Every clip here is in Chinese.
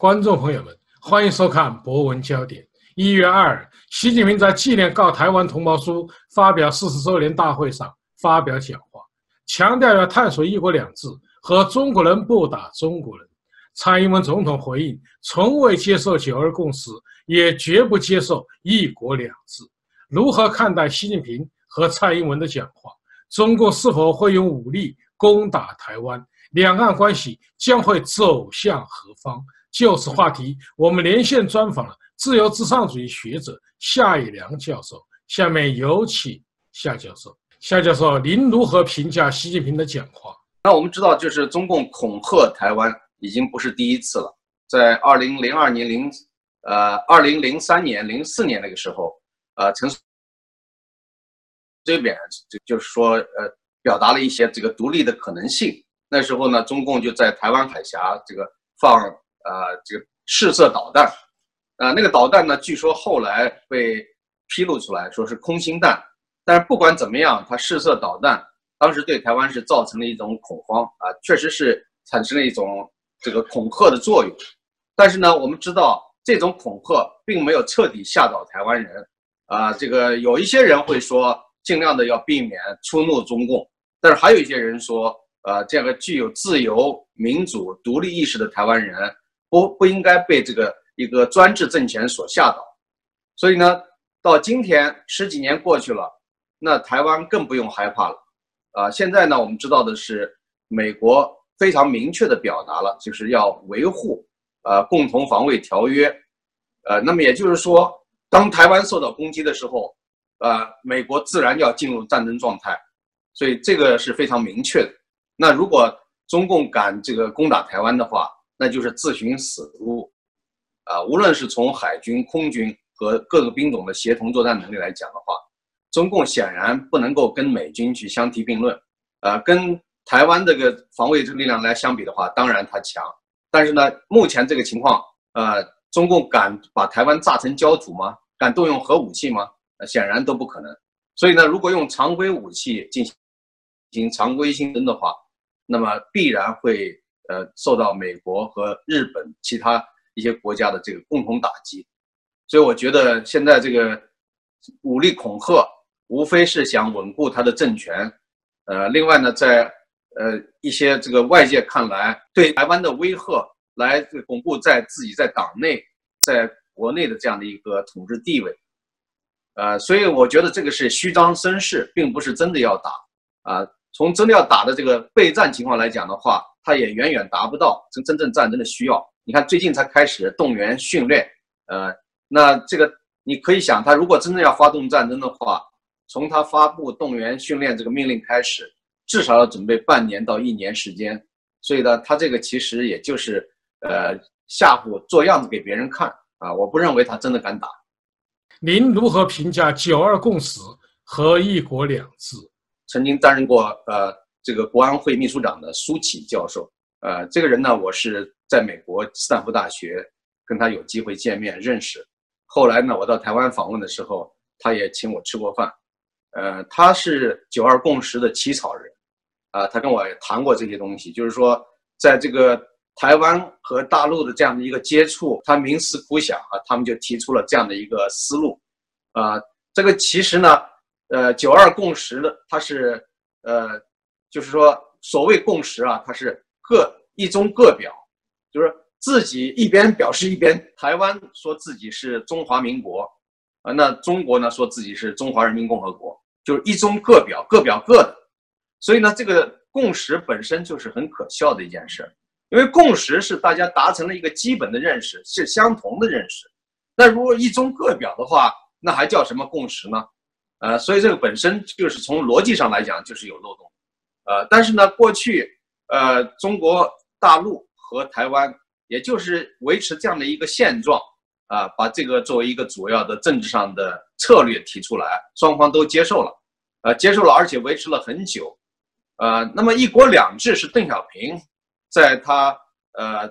观众朋友们，欢迎收看《博文焦点》。一月二日，习近平在纪念告台湾同胞书发表四十周年大会上发表讲话，强调要探索“一国两制”和中国人不打中国人。蔡英文总统回应：从未接受九二共识，也绝不接受“一国两制”。如何看待习近平和蔡英文的讲话？中共是否会用武力攻打台湾？两岸关系将会走向何方？就此话题，我们连线专访了自由至上主义学者夏以良教授。下面有请夏教授。夏教授，您如何评价习近平的讲话？那我们知道，就是中共恐吓台湾已经不是第一次了。在二零零二年零呃二零零三年零四年那个时候，呃，陈这边就就是说呃表达了一些这个独立的可能性。那时候呢，中共就在台湾海峡这个放。呃，这个试射导弹，呃，那个导弹呢，据说后来被披露出来说是空心弹，但是不管怎么样，它试射导弹，当时对台湾是造成了一种恐慌啊，确实是产生了一种这个恐吓的作用。但是呢，我们知道这种恐吓并没有彻底吓倒台湾人啊，这个有一些人会说尽量的要避免触怒中共，但是还有一些人说，呃，这个具有自由、民主、独立意识的台湾人。不不应该被这个一个专制政权所吓倒，所以呢，到今天十几年过去了，那台湾更不用害怕了，啊，现在呢，我们知道的是，美国非常明确的表达了，就是要维护，呃，共同防卫条约，呃，那么也就是说，当台湾受到攻击的时候，呃，美国自然要进入战争状态，所以这个是非常明确的。那如果中共敢这个攻打台湾的话，那就是自寻死路，啊，无论是从海军、空军和各个兵种的协同作战能力来讲的话，中共显然不能够跟美军去相提并论，呃，跟台湾这个防卫这个力量来相比的话，当然它强，但是呢，目前这个情况，呃，中共敢把台湾炸成焦土吗？敢动用核武器吗？呃，显然都不可能。所以呢，如果用常规武器进行常规竞争的话，那么必然会。呃，受到美国和日本其他一些国家的这个共同打击，所以我觉得现在这个武力恐吓，无非是想稳固他的政权。呃，另外呢，在呃一些这个外界看来，对台湾的威吓，来巩固在自己在党内、在国内的这样的一个统治地位。呃，所以我觉得这个是虚张声势，并不是真的要打。啊，从真的要打的这个备战情况来讲的话。他也远远达不到真真正战争的需要。你看，最近才开始动员训练，呃，那这个你可以想，他如果真正要发动战争的话，从他发布动员训练这个命令开始，至少要准备半年到一年时间。所以呢，他这个其实也就是呃吓唬、做样子给别人看啊。我不认为他真的敢打。您如何评价“九二共识”和“一国两制”？曾经担任过呃。这个国安会秘书长的苏启教授，呃，这个人呢，我是在美国斯坦福大学跟他有机会见面认识。后来呢，我到台湾访问的时候，他也请我吃过饭。呃，他是九二共识的起草人，啊，他跟我谈过这些东西，就是说，在这个台湾和大陆的这样的一个接触，他冥思苦想啊，他们就提出了这样的一个思路。啊，这个其实呢，呃，九二共识的，它是呃。就是说，所谓共识啊，它是各一中各表，就是自己一边表示一边。台湾说自己是中华民国，啊，那中国呢说自己是中华人民共和国，就是一中各表，各表各的。所以呢，这个共识本身就是很可笑的一件事，因为共识是大家达成了一个基本的认识，是相同的认识。那如果一中各表的话，那还叫什么共识呢？呃，所以这个本身就是从逻辑上来讲就是有漏洞。呃，但是呢，过去，呃，中国大陆和台湾，也就是维持这样的一个现状，啊，把这个作为一个主要的政治上的策略提出来，双方都接受了，呃，接受了，而且维持了很久，呃，那么一国两制是邓小平在他呃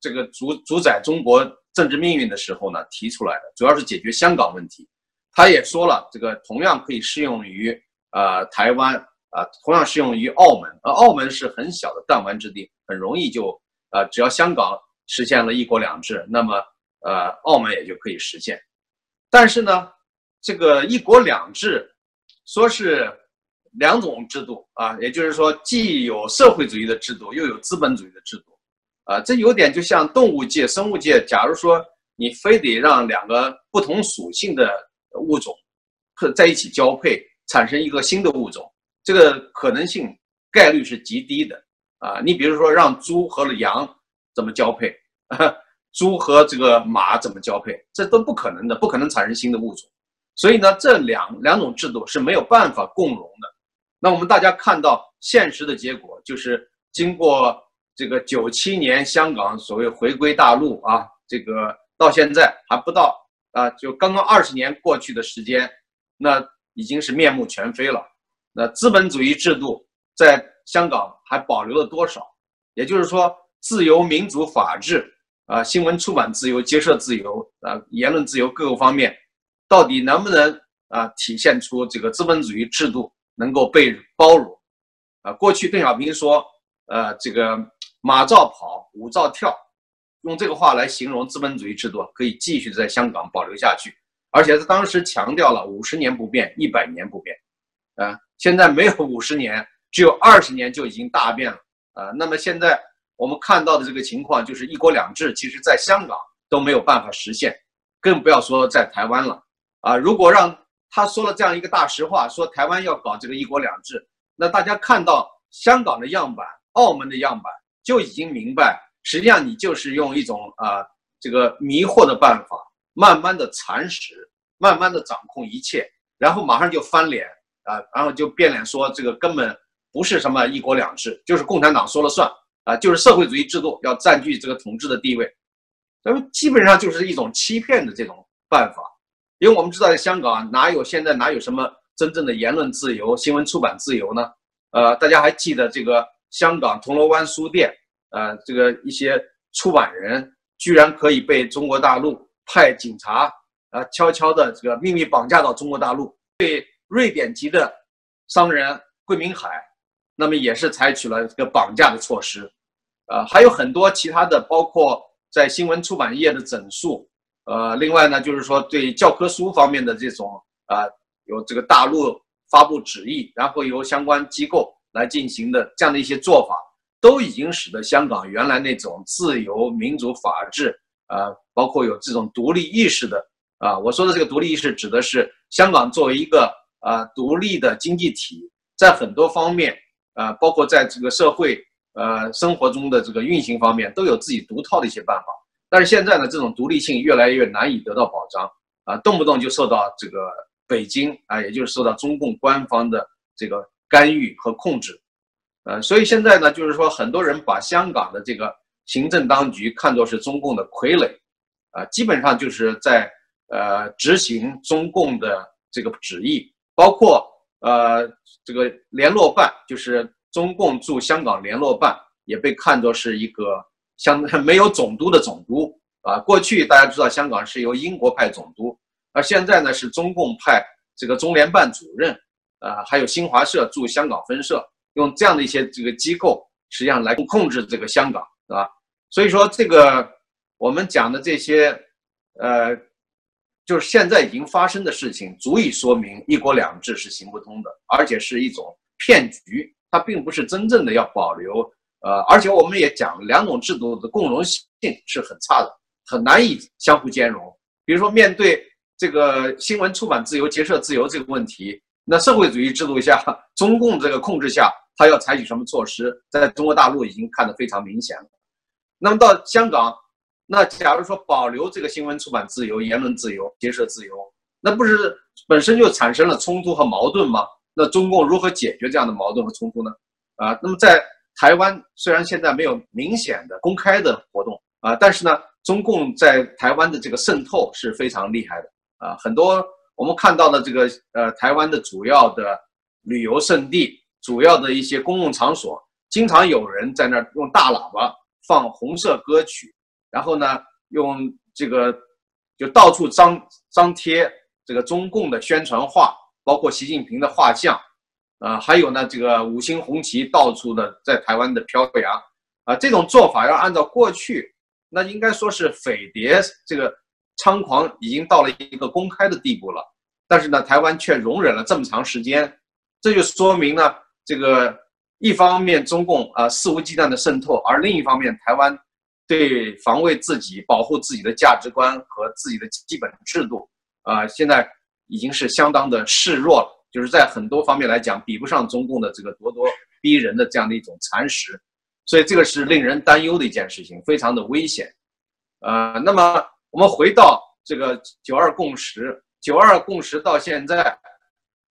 这个主主宰中国政治命运的时候呢提出来的，主要是解决香港问题，他也说了，这个同样可以适用于呃台湾。啊，同样适用于澳门，而澳门是很小的弹丸之地，很容易就啊，只要香港实现了一国两制，那么呃，澳门也就可以实现。但是呢，这个一国两制说是两种制度啊，也就是说既有社会主义的制度，又有资本主义的制度，啊，这有点就像动物界、生物界，假如说你非得让两个不同属性的物种在一起交配，产生一个新的物种，这个可能性概率是极低的啊。你比如说让猪和羊怎么交配？啊猪和这个马怎么交配？这都不可能的，不可能产生新的物种。所以呢，这两两种制度是没有办法共融的。那我们大家看到现实的结果，就是经过这个九七年香港所谓回归大陆啊，这个到现在还不到啊，就刚刚二十年过去的时间，那已经是面目全非了。那资本主义制度在香港还保留了多少？也就是说，自由、民主、法治。啊，新闻出版自由、结社自由啊，言论自由各个方面，到底能不能啊体现出这个资本主义制度能够被包容？啊，过去邓小平说，呃，这个马照跑，舞照跳，用这个话来形容资本主义制度可以继续在香港保留下去，而且他当时强调了五十年不变，一百年不变。啊，现在没有五十年，只有二十年就已经大变了。啊，那么现在。我们看到的这个情况就是一国两制，其实在香港都没有办法实现，更不要说在台湾了。啊，如果让他说了这样一个大实话，说台湾要搞这个一国两制，那大家看到香港的样板、澳门的样板，就已经明白，实际上你就是用一种啊这个迷惑的办法，慢慢的蚕食，慢慢的掌控一切，然后马上就翻脸啊，然后就变脸说这个根本不是什么一国两制，就是共产党说了算。啊，就是社会主义制度要占据这个统治的地位，那么基本上就是一种欺骗的这种办法，因为我们知道在香港哪有现在哪有什么真正的言论自由、新闻出版自由呢？呃，大家还记得这个香港铜锣湾书店，呃，这个一些出版人居然可以被中国大陆派警察啊悄悄的这个秘密绑架到中国大陆，对瑞典籍的商人桂明海。那么也是采取了这个绑架的措施，呃，还有很多其他的，包括在新闻出版业的整肃，呃，另外呢，就是说对教科书方面的这种啊，有这个大陆发布旨意，然后由相关机构来进行的这样的一些做法，都已经使得香港原来那种自由、民主、法治，啊，包括有这种独立意识的，啊，我说的这个独立意识指的是香港作为一个啊独立的经济体，在很多方面。啊，包括在这个社会呃生活中的这个运行方面，都有自己独套的一些办法。但是现在呢，这种独立性越来越难以得到保障啊，动不动就受到这个北京啊，也就是受到中共官方的这个干预和控制。呃，所以现在呢，就是说很多人把香港的这个行政当局看作是中共的傀儡，啊，基本上就是在呃执行中共的这个旨意，包括。呃，这个联络办就是中共驻香港联络办，也被看作是一个相没有总督的总督 啊。过去大家知道香港是由英国派总督，而现在呢是中共派这个中联办主任，啊，还有新华社驻香港分社，用这样的一些这个机构，实际上来控制这个香港，是吧？所以说这个我们讲的这些，呃。就是现在已经发生的事情，足以说明一国两制是行不通的，而且是一种骗局。它并不是真正的要保留，呃，而且我们也讲，两种制度的共融性是很差的，很难以相互兼容。比如说，面对这个新闻出版自由、结社自由这个问题，那社会主义制度下，中共这个控制下，它要采取什么措施，在中国大陆已经看得非常明显了。那么到香港。那假如说保留这个新闻出版自由、言论自由、结社自由，那不是本身就产生了冲突和矛盾吗？那中共如何解决这样的矛盾和冲突呢？啊，那么在台湾虽然现在没有明显的公开的活动啊，但是呢，中共在台湾的这个渗透是非常厉害的啊。很多我们看到的这个呃，台湾的主要的旅游胜地、主要的一些公共场所，经常有人在那儿用大喇叭放红色歌曲。然后呢，用这个就到处张张贴这个中共的宣传画，包括习近平的画像，啊，还有呢这个五星红旗到处的在台湾的飘扬，啊，这种做法要按照过去那应该说是匪谍这个猖狂已经到了一个公开的地步了。但是呢，台湾却容忍了这么长时间，这就说明呢，这个一方面中共啊肆无忌惮的渗透，而另一方面台湾对防卫自己、保护自己的价值观和自己的基本制度啊，现在已经是相当的示弱了，就是在很多方面来讲，比不上中共的这个咄咄逼人的这样的一种蚕食。所以这个是令人担忧的一件事情，非常的危险。呃，那么我们回到这个九二共识，九二共识到现在，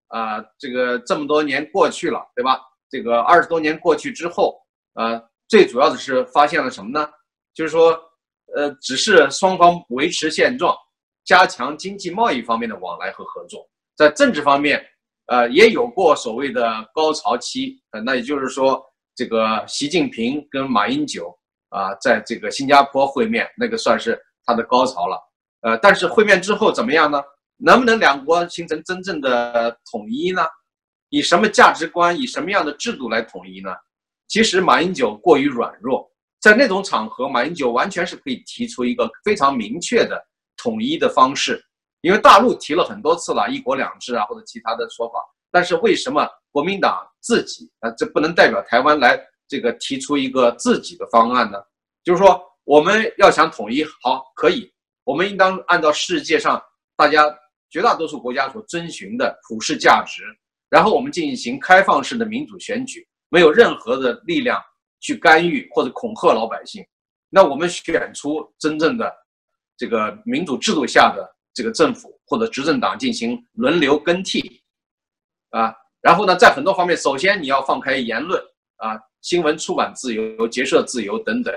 啊，这个这么多年过去了，对吧？这个二十多年过去之后，呃，最主要的是发现了什么呢？就是说，呃，只是双方维持现状，加强经济贸易方面的往来和合作，在政治方面，呃，也有过所谓的高潮期，呃，那也就是说。这个习近平跟马英九啊，在这个新加坡会面，那个算是他的高潮了。呃，但是会面之后怎么样呢？能不能两国形成真正的统一呢？以什么价值观，以什么样的制度来统一呢？其实马英九过于软弱，在那种场合，马英九完全是可以提出一个非常明确的统一的方式，因为大陆提了很多次了，一国两制啊，或者其他的说法。但是为什么国民党自己啊，这不能代表台湾来这个提出一个自己的方案呢？就是说，我们要想统一，好，可以，我们应当按照世界上大家绝大多数国家所遵循的普世价值，然后我们进行开放式的民主选举，没有任何的力量去干预或者恐吓老百姓。那我们选出真正的这个民主制度下的这个政府或者执政党进行轮流更替。啊，然后呢，在很多方面，首先你要放开言论啊，新闻出版自由、结社自由等等。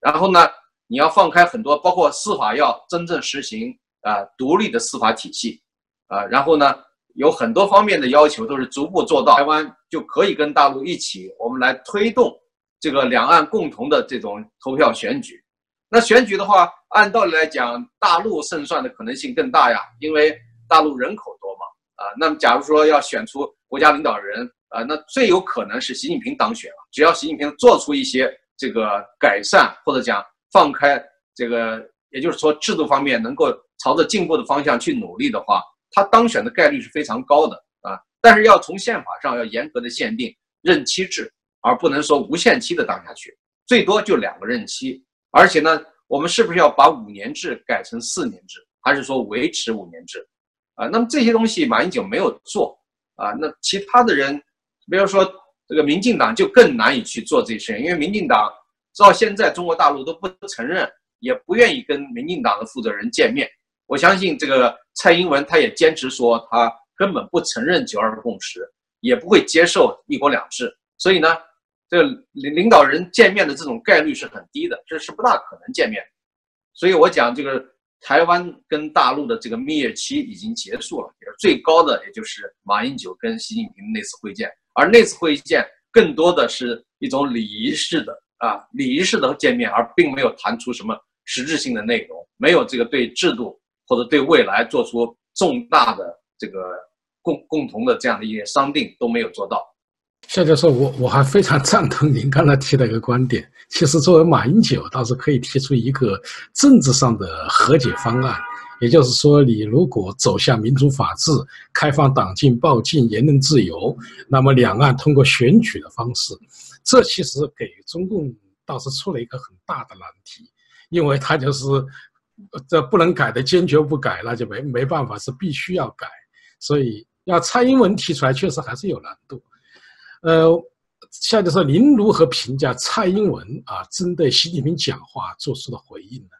然后呢，你要放开很多，包括司法要真正实行啊独立的司法体系啊。然后呢，有很多方面的要求都是逐步做到，台湾就可以跟大陆一起，我们来推动这个两岸共同的这种投票选举。那选举的话，按道理来讲，大陆胜算的可能性更大呀，因为大陆人口多嘛。啊，那么假如说要选出国家领导人啊，那最有可能是习近平当选了。只要习近平做出一些这个改善，或者讲放开这个，也就是说制度方面能够朝着进步的方向去努力的话，他当选的概率是非常高的啊。但是要从宪法上要严格的限定任期制，而不能说无限期的当下去，最多就两个任期。而且呢，我们是不是要把五年制改成四年制，还是说维持五年制？啊，那么这些东西马英九没有做啊，那其他的人，比如说这个民进党就更难以去做这些事情，因为民进党到现在中国大陆都不承认，也不愿意跟民进党的负责人见面。我相信这个蔡英文他也坚持说他根本不承认九二共识，也不会接受一国两制，所以呢，这个领领导人见面的这种概率是很低的，这是不大可能见面。所以我讲这个。台湾跟大陆的这个蜜月期已经结束了，也是最高的，也就是马英九跟习近平那次会见，而那次会见更多的是一种礼仪式的啊，礼仪式的见面，而并没有谈出什么实质性的内容，没有这个对制度或者对未来做出重大的这个共共同的这样的一些商定都没有做到。夏教授，我我还非常赞同您刚才提的一个观点。其实，作为马英九，倒是可以提出一个政治上的和解方案。也就是说，你如果走向民主法治、开放党禁报禁、言论自由，那么两岸通过选举的方式，这其实给中共倒是出了一个很大的难题，因为他就是这不能改的，坚决不改，那就没没办法，是必须要改。所以，要蔡英文提出来，确实还是有难度。呃，下面说您如何评价蔡英文啊针对习近平讲话做出的回应呢？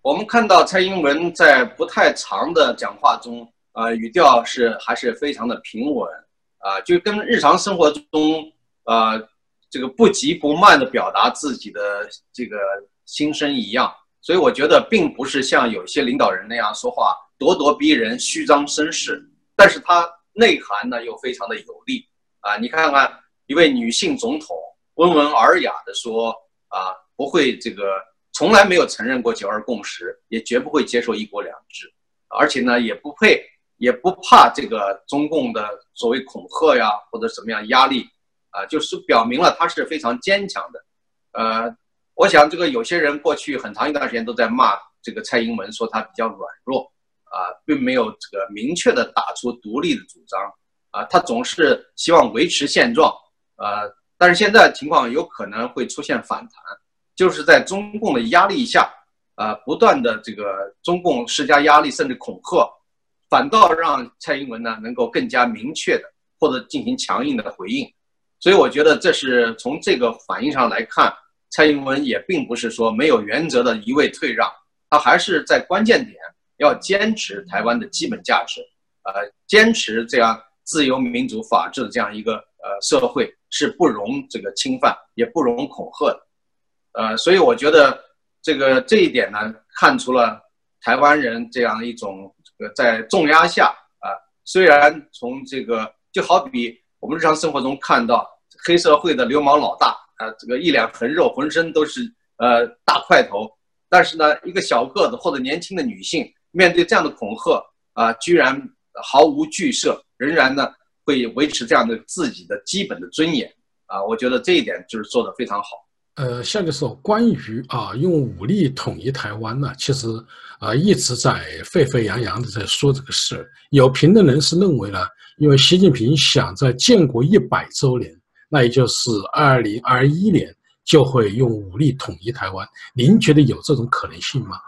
我们看到蔡英文在不太长的讲话中，呃，语调是还是非常的平稳，啊，就跟日常生活中，呃，这个不急不慢的表达自己的这个心声一样。所以我觉得并不是像有些领导人那样说话咄咄逼人、虚张声势，但是他。内涵呢又非常的有力啊！你看看一位女性总统温文尔雅的说啊，不会这个从来没有承认过九二共识，也绝不会接受一国两制，而且呢也不配也不怕这个中共的所谓恐吓呀或者什么样压力啊，就是表明了她是非常坚强的。呃，我想这个有些人过去很长一段时间都在骂这个蔡英文，说他比较软弱，啊，并没有这个明确的打出独立的主张，啊，他总是希望维持现状，啊，但是现在情况有可能会出现反弹，就是在中共的压力下，啊，不断的这个中共施加压力甚至恐吓，反倒让蔡英文呢能够更加明确的或者进行强硬的回应，所以我觉得这是从这个反应上来看。蔡英文也并不是说没有原则的一味退让，他还是在关键点要坚持台湾的基本价值，呃，坚持这样自由民主法治的这样一个呃社会是不容这个侵犯，也不容恐吓的，呃，所以我觉得这个这一点呢，看出了台湾人这样一种这个在重压下啊，虽然从这个就好比我们日常生活中看到黑社会的流氓老大。呃，这个一脸横肉，浑身都是呃大块头，但是呢，一个小个子或者年轻的女性，面对这样的恐吓啊，居然毫无惧色，仍然呢会维持这样的自己的基本的尊严啊，我觉得这一点就是做的非常好。呃，夏教授，关于啊用武力统一台湾呢，其实啊一直在沸沸扬扬的在说这个事。有评论人士认为呢，因为习近平想在建国一百周年。那也就是二零二一年就会用武力统一台湾，您觉得有这种可能性吗？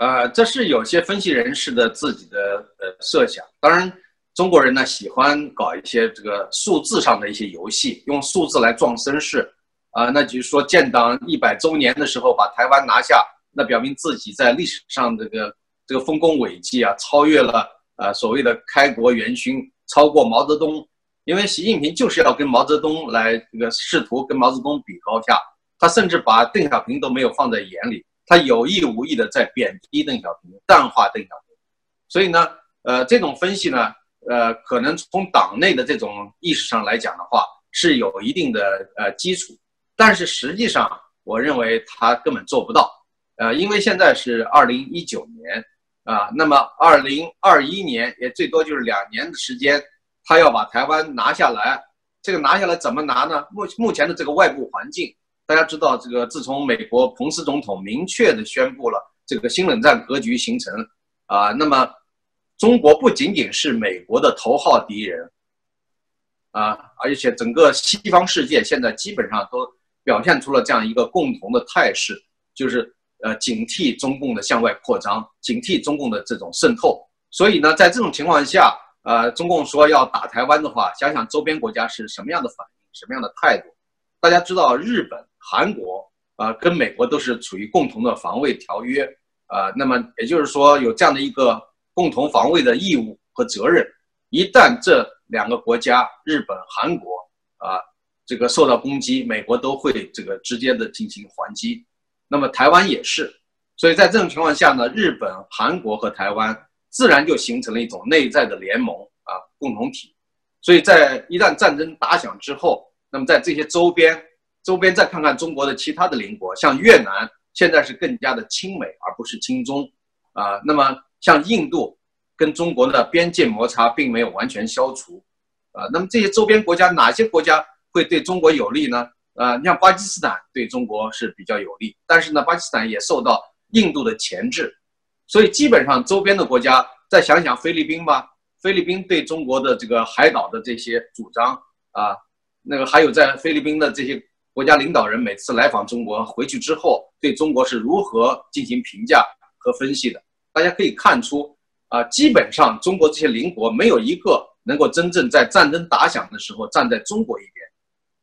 呃，这是有些分析人士的自己的呃设想。当然，中国人呢喜欢搞一些这个数字上的一些游戏，用数字来壮声势。啊，那就是说建党一百周年的时候把台湾拿下，那表明自己在历史上这个这个丰功伟绩啊，超越了呃所谓的开国元勋，超过毛泽东。因为习近平就是要跟毛泽东来这个试图跟毛泽东比高下，他甚至把邓小平都没有放在眼里，他有意无意的在贬低邓小平，淡化邓小平。所以呢，呃，这种分析呢，呃，可能从党内的这种意识上来讲的话，是有一定的呃基础，但是实际上，我认为他根本做不到。呃，因为现在是二零一九年啊，那么二零二一年也最多就是两年的时间。他要把台湾拿下来，这个拿下来怎么拿呢？目目前的这个外部环境，大家知道，这个自从美国彭斯总统明确的宣布了这个新冷战格局形成，啊，那么中国不仅仅是美国的头号敌人，啊，而且整个西方世界现在基本上都表现出了这样一个共同的态势，就是呃警惕中共的向外扩张，警惕中共的这种渗透。所以呢，在这种情况下。呃，中共说要打台湾的话，想想周边国家是什么样的反应，什么样的态度？大家知道，日本、韩国啊，跟美国都是处于共同的防卫条约啊。那么也就是说，有这样的一个共同防卫的义务和责任。一旦这两个国家，日本、韩国啊，这个受到攻击，美国都会这个直接的进行还击。那么台湾也是。所以在这种情况下呢，日本、韩国和台湾。自然就形成了一种内在的联盟啊，共同体。所以在一旦战争打响之后，那么在这些周边，周边再看看中国的其他的邻国，像越南现在是更加的亲美而不是亲中啊。那么像印度跟中国的边界摩擦并没有完全消除啊。那么这些周边国家哪些国家会对中国有利呢？啊，你像巴基斯坦对中国是比较有利，但是呢，巴基斯坦也受到印度的钳制。所以基本上周边的国家再想想菲律宾吧，菲律宾对中国的这个海岛的这些主张啊，那个还有在菲律宾的这些国家领导人每次来访中国回去之后，对中国是如何进行评价和分析的？大家可以看出啊，基本上中国这些邻国没有一个能够真正在战争打响的时候站在中国一边，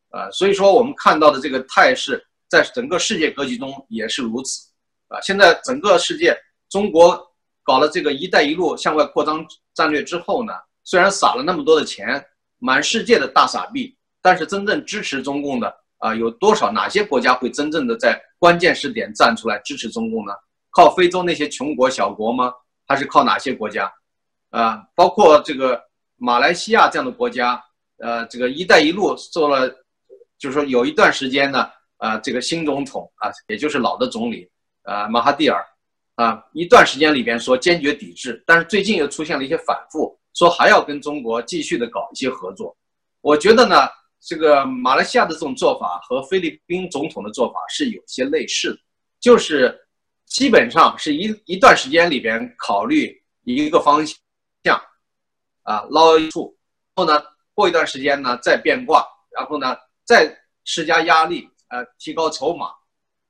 啊，所以说我们看到的这个态势，在整个世界格局中也是如此，啊，现在整个世界。中国搞了这个“一带一路”向外扩张战略之后呢，虽然撒了那么多的钱，满世界的大傻币，但是真正支持中共的啊，有多少？哪些国家会真正的在关键时点站出来支持中共呢？靠非洲那些穷国小国吗？还是靠哪些国家？啊，包括这个马来西亚这样的国家，呃，这个“一带一路”做了，就是说有一段时间呢，啊，这个新总统啊，也就是老的总理啊，马哈蒂尔。啊，一段时间里边说坚决抵制，但是最近又出现了一些反复，说还要跟中国继续的搞一些合作。我觉得呢，这个马来西亚的这种做法和菲律宾总统的做法是有些类似的，就是基本上是一一段时间里边考虑一个方向，啊捞一处，后呢过一段时间呢再变卦，然后呢再施加压力，呃提高筹码。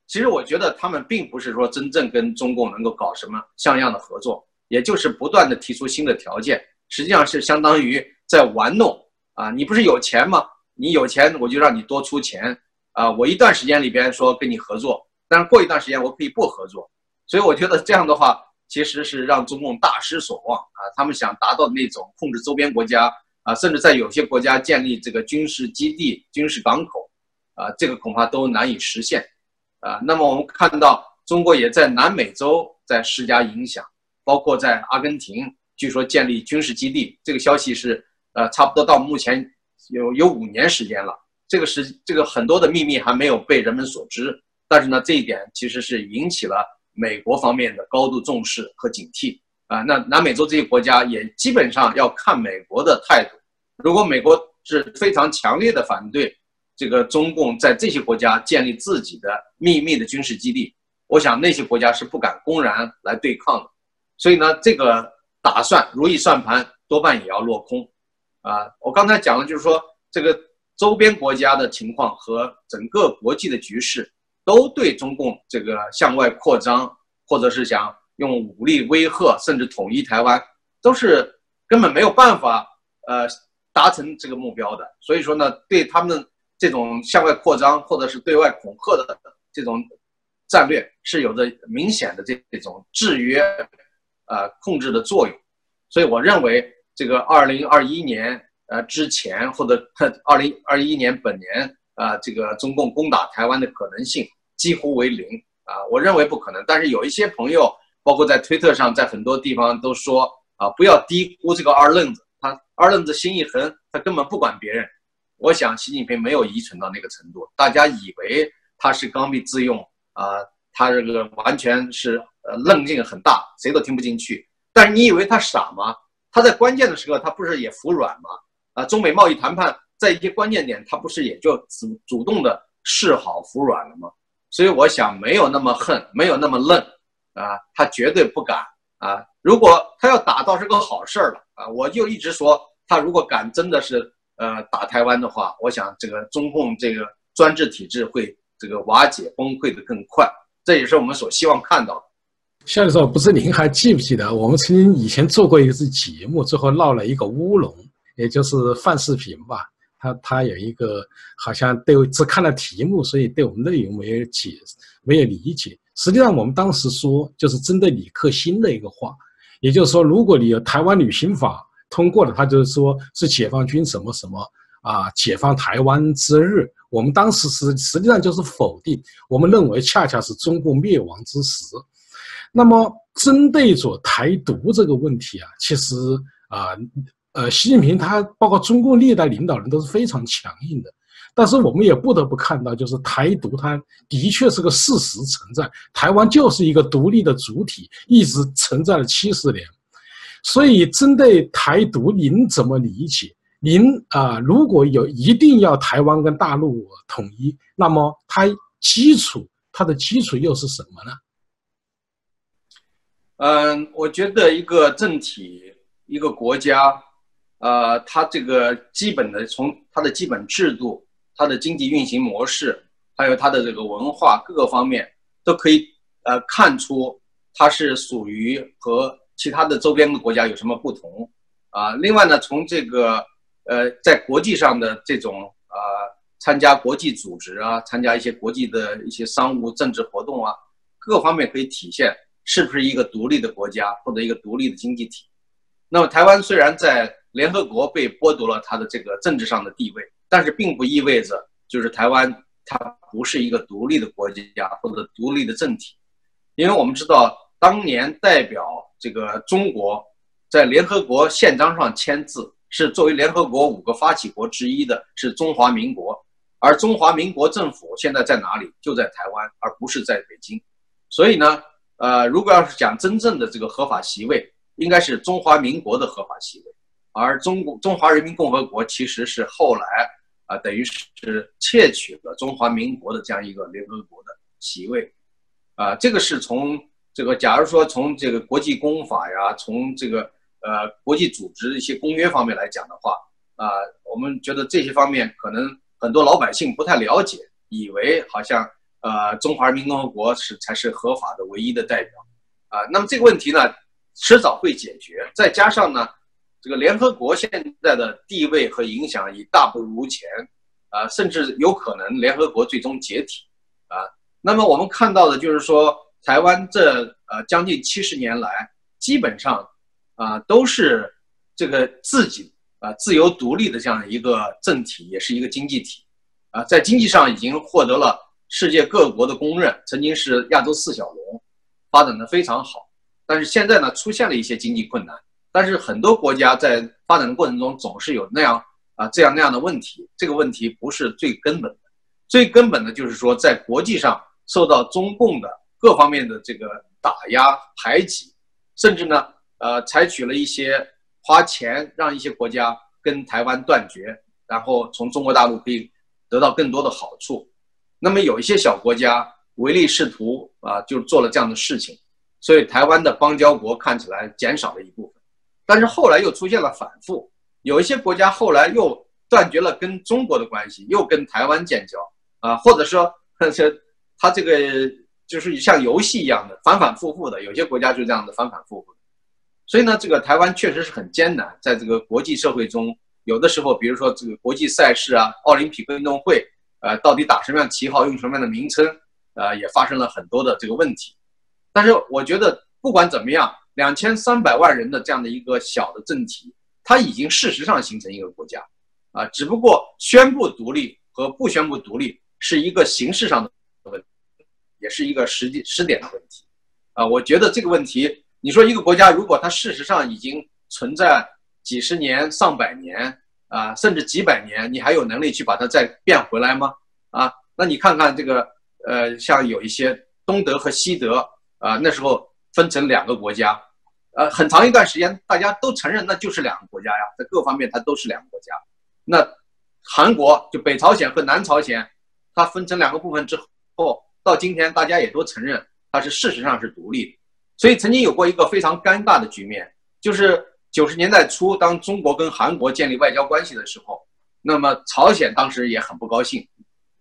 其实我觉得他们并不是说真正跟中共能够搞什么像样的合作，也就是不断的提出新的条件，实际上是相当于在玩弄啊！你不是有钱吗？你有钱我就让你多出钱啊！我一段时间里边说跟你合作，但是过一段时间我可以不合作，所以我觉得这样的话其实是让中共大失所望啊！他们想达到那种控制周边国家啊，甚至在有些国家建立这个军事基地、军事港口啊，这个恐怕都难以实现。啊，那么我们看到中国也在南美洲在施加影响，包括在阿根廷，据说建立军事基地，这个消息是呃，差不多到目前有有五年时间了。这个是这个很多的秘密还没有被人们所知，但是呢，这一点其实是引起了美国方面的高度重视和警惕啊。那南美洲这些国家也基本上要看美国的态度，如果美国是非常强烈的反对。这个中共在这些国家建立自己的秘密的军事基地，我想那些国家是不敢公然来对抗的，所以呢，这个打算如意算盘多半也要落空，啊，我刚才讲的就是说，这个周边国家的情况和整个国际的局势都对中共这个向外扩张，或者是想用武力威吓甚至统一台湾，都是根本没有办法呃达成这个目标的，所以说呢，对他们。这种向外扩张或者是对外恐吓的这种战略是有着明显的这这种制约、呃控制的作用，所以我认为这个二零二一年呃之前或者 二零二一年本年啊，这个中共攻打台湾的可能性几乎为零啊，我认为不可能。但是有一些朋友，包括在推特上，在很多地方都说啊，不要低估这个二愣子，他二愣子心一横，他根本不管别人。我想习近平没有愚蠢到那个程度，大家以为他是刚愎自用啊，他这个完全是呃愣劲很大，谁都听不进去。但是你以为他傻吗？他在关键的时候他不是也服软吗？啊，中美贸易谈判在一些关键点他不是也就主主动的示好服软了吗？所以我想没有那么恨，没有那么愣啊，他绝对不敢啊。如果他要打倒是个好事儿了啊，我就一直说他如果敢真的是。呃，打台湾的话，我想这个中共这个专制体制会这个瓦解崩溃的更快，这也是我们所希望看到的。夏教授，不知您还记不记得，我们曾经以前做过一次节目，最后闹了一个乌龙，也就是范世平吧，他他有一个好像对只看了题目，所以对我们内容没有解没有理解。实际上我们当时说就是针对李克兴的一个话，也就是说，如果你有台湾旅行法。通过了，他就是说是解放军什么什么啊，解放台湾之日。我们当时是实际上就是否定，我们认为恰恰是中共灭亡之时。那么针对着台独这个问题啊，其实啊，呃，习近平他包括中共历代领导人都是非常强硬的。但是我们也不得不看到，就是台独它的确是个事实存在，台湾就是一个独立的主体，一直存在了七十年。所以，针对台独，您怎么理解？您啊，如果有一定要台湾跟大陆统一，那么它基础，它的基础又是什么呢？嗯，我觉得一个政体，一个国家，呃，它这个基本的，从它的基本制度、它的经济运行模式，还有它的这个文化各个方面，都可以呃看出它是属于和。其他的周边的国家有什么不同啊？另外呢，从这个呃，在国际上的这种啊，参加国际组织啊，参加一些国际的一些商务政治活动啊，各方面可以体现是不是一个独立的国家或者一个独立的经济体。那么，台湾虽然在联合国被剥夺了它的这个政治上的地位，但是并不意味着就是台湾它不是一个独立的国家或者独立的政体，因为我们知道当年代表。这个中国在联合国宪章上签字，是作为联合国五个发起国之一的，是中华民国。而中华民国政府现在在哪里？就在台湾，而不是在北京。所以呢，呃，如果要是讲真正的这个合法席位，应该是中华民国的合法席位，而中国中华人民共和国其实是后来啊，等于是窃取了中华民国的这样一个联合国的席位，啊，这个是从这个，假如说从这个国际公法呀，从这个呃国际组织的一些公约方面来讲的话，啊，我们觉得这些方面可能很多老百姓不太了解，以为好像呃中华人民共和国是才是合法的唯一的代表，啊，那么这个问题呢，迟早会解决，再加上呢。这个联合国现在的地位和影响已大不如前，啊，甚至有可能联合国最终解体，啊，那么我们看到的就是说，台湾这呃将近七十年来，基本上啊都是这个自己啊自由独立的这样一个政体，也是一个经济体，啊，在经济上已经获得了世界各国的公认，曾经是亚洲四小龙，发展的非常好，但是现在呢出现了一些经济困难。但是很多国家在发展的过程中总是有那样啊这样那样的问题，这个问题不是最根本的，最根本的就是说在国际上受到中共的各方面的这个打压排挤，甚至呢呃采取了一些花钱让一些国家跟台湾断绝，然后从中国大陆可以得到更多的好处，那么有一些小国家唯利是图啊就做了这样的事情，所以台湾的邦交国看起来减少了一部分。但是后来又出现了反复，有一些国家后来又断绝了跟中国的关系，又跟台湾建交啊，或者说，这 他这个就是像游戏一样的反反复复的，有些国家就这样的反反复复。所以呢，这个台湾确实是很艰难，在这个国际社会中，有的时候，比如说这个国际赛事啊，奥林匹克运动会，呃，到底打什么样旗号，用什么样的名称，呃，也发生了很多的这个问题。但是我觉得不管怎么样。两千三百万人的这样的一个小的政体，它已经事实上形成一个国家，啊，只不过宣布独立和不宣布独立是一个形式上的问题，也是一个实际时点的问题，啊，我觉得这个问题，你说一个国家如果它事实上已经存在几十年、上百年，啊，甚至几百年，你还有能力去把它再变回来吗？啊，那你看看这个，呃，像有一些东德和西德，啊，那时候分成两个国家。呃，很长一段时间，大家都承认那就是两个国家呀，在各方面它都是两个国家。那韩国就北朝鲜和南朝鲜，它分成两个部分之后，到今天大家也都承认它是事实上是独立的。所以曾经有过一个非常尴尬的局面，就是九十年代初，当中国跟韩国建立外交关系的时候，那么朝鲜当时也很不高兴。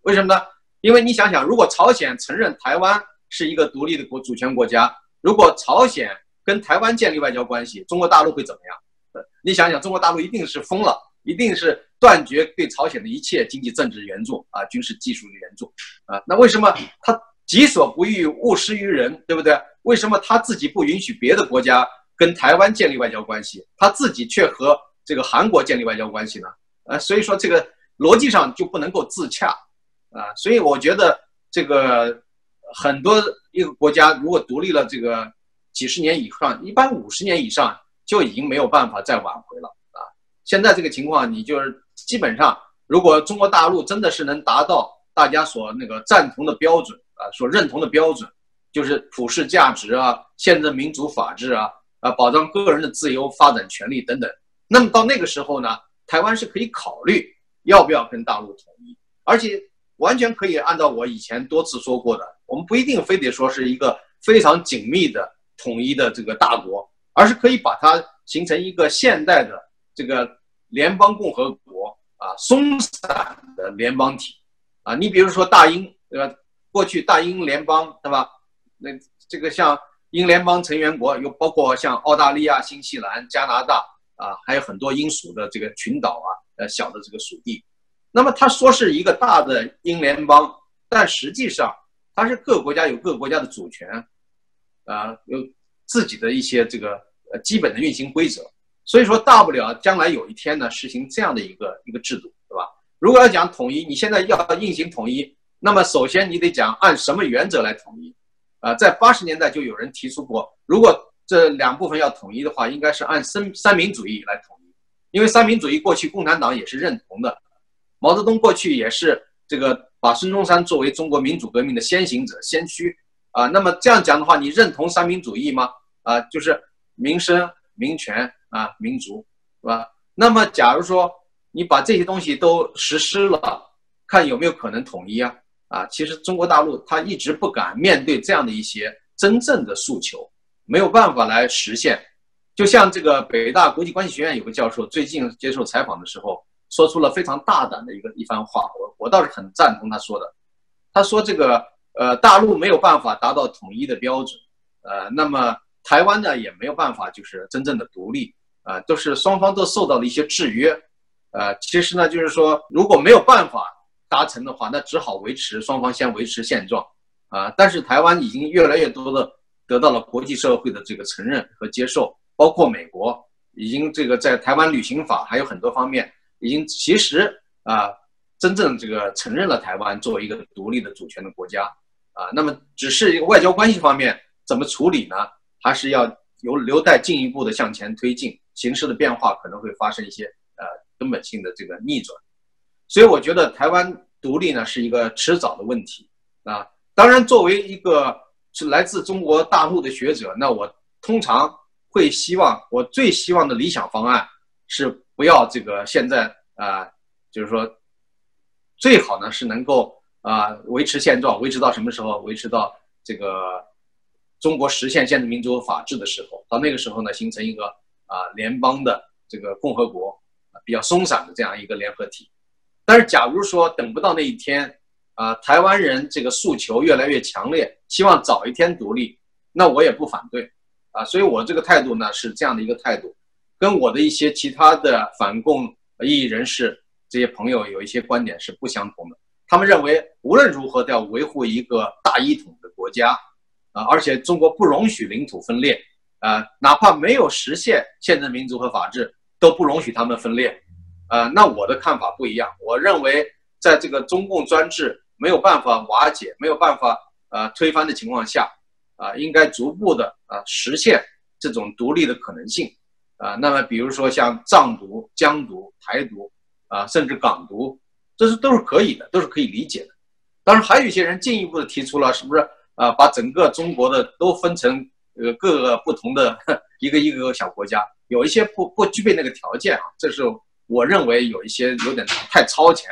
为什么呢？因为你想想，如果朝鲜承认台湾是一个独立的国主权国家，如果朝鲜跟台湾建立外交关系，中国大陆会怎么样？你想想，中国大陆一定是疯了，一定是断绝对朝鲜的一切经济、政治援助啊，军事技术的援助啊。那为什么他己所不欲，勿施于人，对不对？为什么他自己不允许别的国家跟台湾建立外交关系，他自己却和这个韩国建立外交关系呢？呃，所以说这个逻辑上就不能够自洽啊。所以我觉得这个很多一个国家如果独立了，这个。几十年以上，一般五十年以上就已经没有办法再挽回了啊！现在这个情况，你就是基本上，如果中国大陆真的是能达到大家所那个赞同的标准啊，所认同的标准，就是普世价值啊、宪政民主法治啊、啊保障个人的自由发展权利等等，那么到那个时候呢，台湾是可以考虑要不要跟大陆统一，而且完全可以按照我以前多次说过的，我们不一定非得说是一个非常紧密的。统一的这个大国，而是可以把它形成一个现代的这个联邦共和国啊，松散的联邦体啊。你比如说大英，对吧？过去大英联邦，对吧？那这个像英联邦成员国又包括像澳大利亚、新西兰、加拿大啊，还有很多英属的这个群岛啊，呃，小的这个属地。那么他说是一个大的英联邦，但实际上它是各国家有各国家的主权。啊，有自己的一些这个呃基本的运行规则，所以说大不了将来有一天呢实行这样的一个一个制度，对吧？如果要讲统一，你现在要运行统一，那么首先你得讲按什么原则来统一？啊，在八十年代就有人提出过，如果这两部分要统一的话，应该是按三三民主义来统一，因为三民主义过去共产党也是认同的，毛泽东过去也是这个把孙中山作为中国民主革命的先行者先驱。啊，那么这样讲的话，你认同三民主义吗？啊，就是民生、民权啊、民族，是吧？那么假如说你把这些东西都实施了，看有没有可能统一啊？啊，其实中国大陆他一直不敢面对这样的一些真正的诉求，没有办法来实现。就像这个北大国际关系学院有个教授最近接受采访的时候，说出了非常大胆的一个一番话，我我倒是很赞同他说的。他说这个呃大陆没有办法达到统一的标准，呃，那么台湾呢也没有办法就是真正的独立，啊，都是双方都受到了一些制约，呃，其实呢就是说如果没有办法。达成的话，那只好维持双方先维持现状，啊！但是台湾已经越来越多的得到了国际社会的这个承认和接受，包括美国已经这个在台湾旅行法还有很多方面已经其实啊真正这个承认了台湾作为一个独立的主权的国家，啊，那么只是一个外交关系方面怎么处理呢？还是要有留待进一步的向前推进，形势的变化可能会发生一些呃根本性的这个逆转。所以我觉得台湾独立呢是一个迟早的问题啊。当然，作为一个是来自中国大陆的学者，那我通常会希望，我最希望的理想方案是不要这个现在啊，就是说最好呢是能够啊维持现状，维持到什么时候？维持到这个中国实现现代民主法治的时候，到那个时候呢，形成一个啊联邦的这个共和国，比较松散的这样一个联合体。但是，假如说等不到那一天，啊，台湾人这个诉求越来越强烈，希望早一天独立，那我也不反对，啊，所以我这个态度呢是这样的一个态度，跟我的一些其他的反共异议人士这些朋友有一些观点是不相同的。他们认为无论如何都要维护一个大一统的国家，啊，而且中国不容许领土分裂，啊，哪怕没有实现宪政民族和法治，都不容许他们分裂。呃，那我的看法不一样。我认为，在这个中共专制没有办法瓦解、没有办法呃推翻的情况下，啊，应该逐步的啊实现这种独立的可能性。啊，那么比如说像藏独、疆独、台独，啊，甚至港独，这是都是可以的，都是可以理解的。当然，还有一些人进一步的提出了，是不是啊，把整个中国的都分成呃各个不同的 一个一个小国家，有一些不不具备那个条件啊，这是。我认为有一些有点太超前，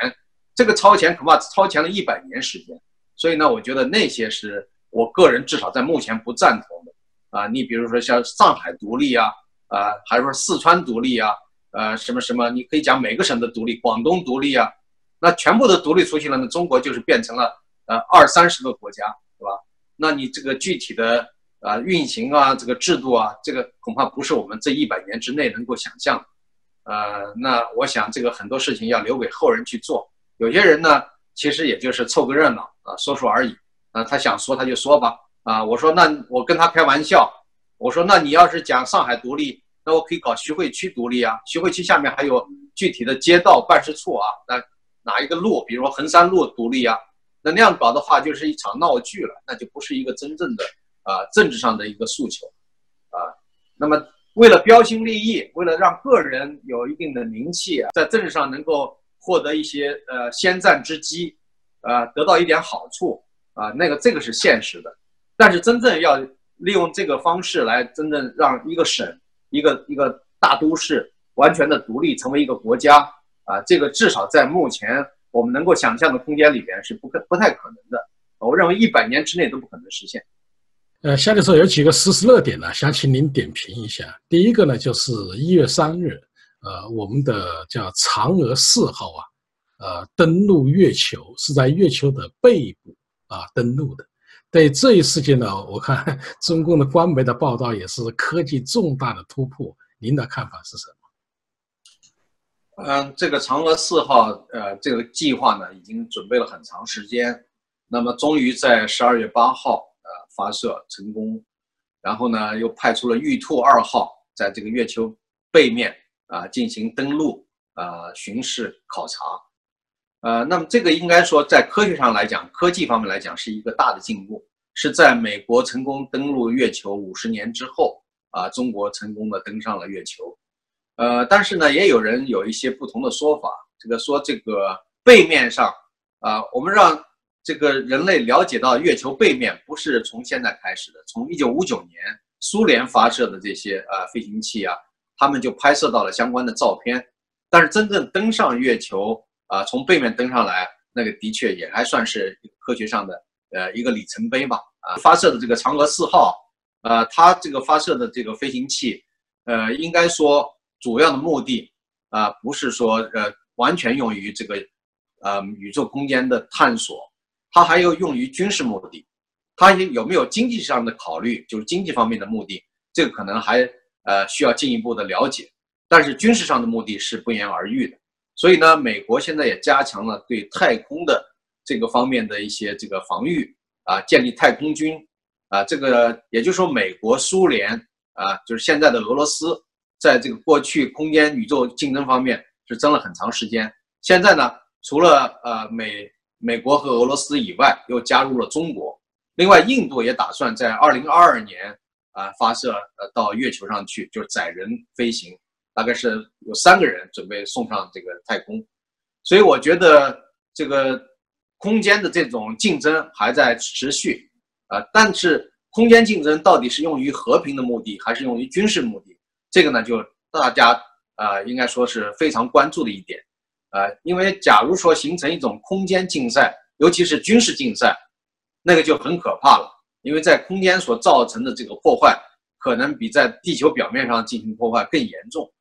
这个超前恐怕超前了一百年时间，所以呢，我觉得那些是我个人至少在目前不赞同的啊。你比如说像上海独立啊，啊，还是说四川独立啊，呃，什么什么，你可以讲每个省的独立，广东独立啊，那全部的独立出去了，那中国就是变成了呃二三十个国家，对吧？那你这个具体的啊运行啊，这个制度啊，这个恐怕不是我们这一百年之内能够想象的。呃，那我想这个很多事情要留给后人去做。有些人呢，其实也就是凑个热闹啊，说说而已。啊，他想说他就说吧。啊，我说那我跟他开玩笑，我说那你要是讲上海独立，那我可以搞徐汇区独立啊。徐汇区下面还有具体的街道办事处啊。那哪一个路，比如说衡山路独立啊？那那样搞的话，就是一场闹剧了，那就不是一个真正的啊政治上的一个诉求啊。那么。为了标新立异，为了让个人有一定的名气，在政治上能够获得一些呃先占之机，呃，得到一点好处啊，那个这个是现实的。但是真正要利用这个方式来真正让一个省、一个一个大都市完全的独立成为一个国家啊，这个至少在目前我们能够想象的空间里边是不可不太可能的。我认为一百年之内都不可能实现。呃，夏教授有几个实时热点呢，想请您点评一下。第一个呢，就是一月三日，呃，我们的叫嫦娥四号啊，呃，登陆月球，是在月球的背部啊登陆的。对这一事件呢，我看 中共的官媒的报道也是科技重大的突破。您的看法是什么？嗯，这个嫦娥四号，呃，这个计划呢，已经准备了很长时间，那么终于在十二月八号。发射成功，然后呢，又派出了玉兔二号在这个月球背面啊进行登陆啊巡视考察，呃，那么这个应该说在科学上来讲，科技方面来讲是一个大的进步，是在美国成功登陆月球五十年之后啊，中国成功的登上了月球，呃，但是呢，也有人有一些不同的说法，这个说这个背面上啊，我们让。这个人类了解到月球背面不是从现在开始的，从一九五九年苏联发射的这些呃飞行器啊，他们就拍摄到了相关的照片，但是真正登上月球啊，从背面登上来，那个的确也还算是科学上的呃一个里程碑吧。啊，发射的这个嫦娥四号，呃，它这个发射的这个飞行器，呃，应该说主要的目的啊，不是说呃完全用于这个呃宇宙空间的探索，它还有用于军事目的。它有没有经济上的考虑，就是经济方面的目的，这个可能还呃需要进一步的了解。但是军事上的目的是不言而喻的。所以呢，美国现在也加强了对太空的这个方面的一些这个防御啊，建立太空军啊，这个也就是说，美国、苏联啊，就是现在的俄罗斯，在这个过去空间宇宙竞争方面是争了很长时间。现在呢，除了呃美美国和俄罗斯以外，又加入了中国。另外，印度也打算在二零二二年啊发射呃到月球上去，就是载人飞行。大概是有三个人准备送上这个太空，所以我觉得这个空间的这种竞争还在持续啊。但是空间竞争到底是用于和平的目的，还是用于军事目的？这个呢，就大家啊应该说是非常关注的一点啊。因为假如说形成一种空间竞赛，尤其是军事竞赛，那个就很可怕了。因为在空间所造成的这个破坏，可能比在地球表面上进行破坏更严重。